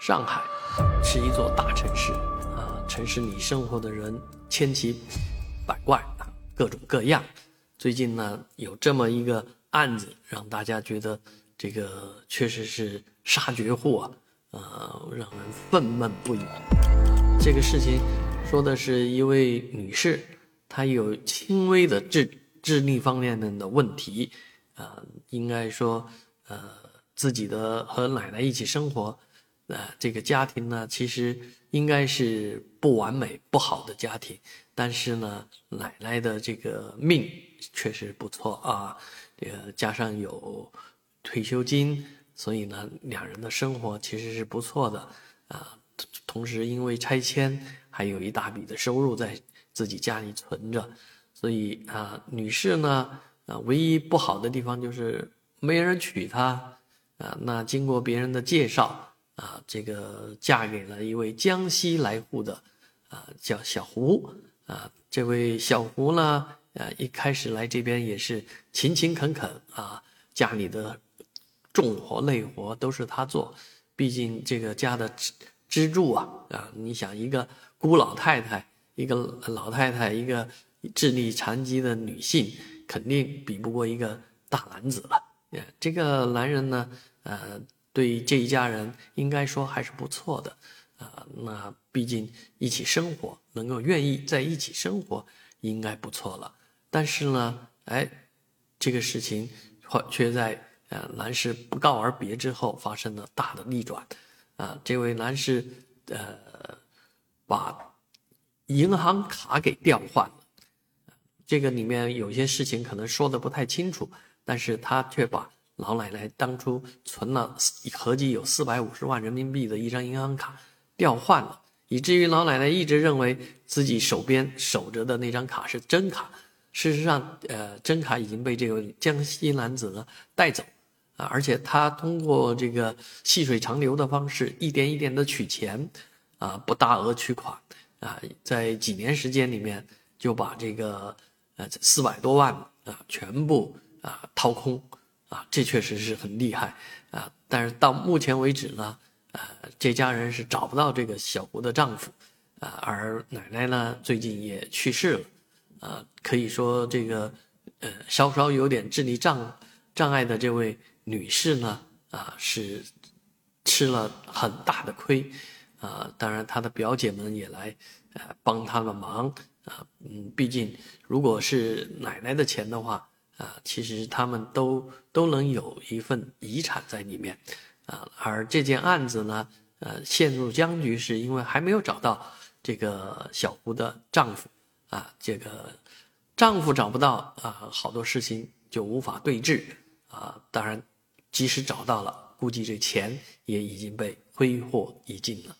上海是一座大城市啊，城市里生活的人千奇百怪啊，各种各样。最近呢，有这么一个案子，让大家觉得这个确实是杀绝户啊，呃，让人愤懑不已。这个事情说的是一位女士，她有轻微的智智力方面的问题，啊，应该说，呃，自己的和奶奶一起生活，呃，这个家庭呢，其实应该是不完美、不好的家庭，但是呢，奶奶的这个命。确实不错啊，这个加上有退休金，所以呢，两人的生活其实是不错的啊。同时，因为拆迁，还有一大笔的收入在自己家里存着，所以啊，女士呢，啊，唯一不好的地方就是没人娶她啊。那经过别人的介绍啊，这个嫁给了一位江西来沪的啊，叫小胡啊。这位小胡呢。啊，一开始来这边也是勤勤恳恳啊，家里的重活累活都是他做，毕竟这个家的支支柱啊啊，你想一个孤老太太，一个老太太，一个智力残疾的女性，肯定比不过一个大男子了。这个男人呢，呃，对于这一家人应该说还是不错的啊。那毕竟一起生活，能够愿意在一起生活，应该不错了。但是呢，哎，这个事情却却在呃男士不告而别之后发生了大的逆转，啊，这位男士呃把银行卡给调换了，这个里面有些事情可能说的不太清楚，但是他却把老奶奶当初存了合计有四百五十万人民币的一张银行卡调换了，以至于老奶奶一直认为自己手边守着的那张卡是真卡。事实上，呃，真卡已经被这位江西男子呢带走，啊，而且他通过这个细水长流的方式，一点一点的取钱，啊，不大额取款，啊，在几年时间里面就把这个呃四百多万啊全部啊掏空，啊，这确实是很厉害，啊，但是到目前为止呢，呃，这家人是找不到这个小胡的丈夫，啊，而奶奶呢最近也去世了。啊，可以说这个，呃，稍稍有点智力障障碍的这位女士呢，啊，是吃了很大的亏，啊，当然她的表姐们也来，呃，帮她的忙，啊，嗯，毕竟如果是奶奶的钱的话，啊，其实他们都都能有一份遗产在里面，啊，而这件案子呢，呃，陷入僵局是因为还没有找到这个小胡的丈夫。啊，这个丈夫找不到啊，好多事情就无法对峙啊。当然，即使找到了，估计这钱也已经被挥霍已尽了。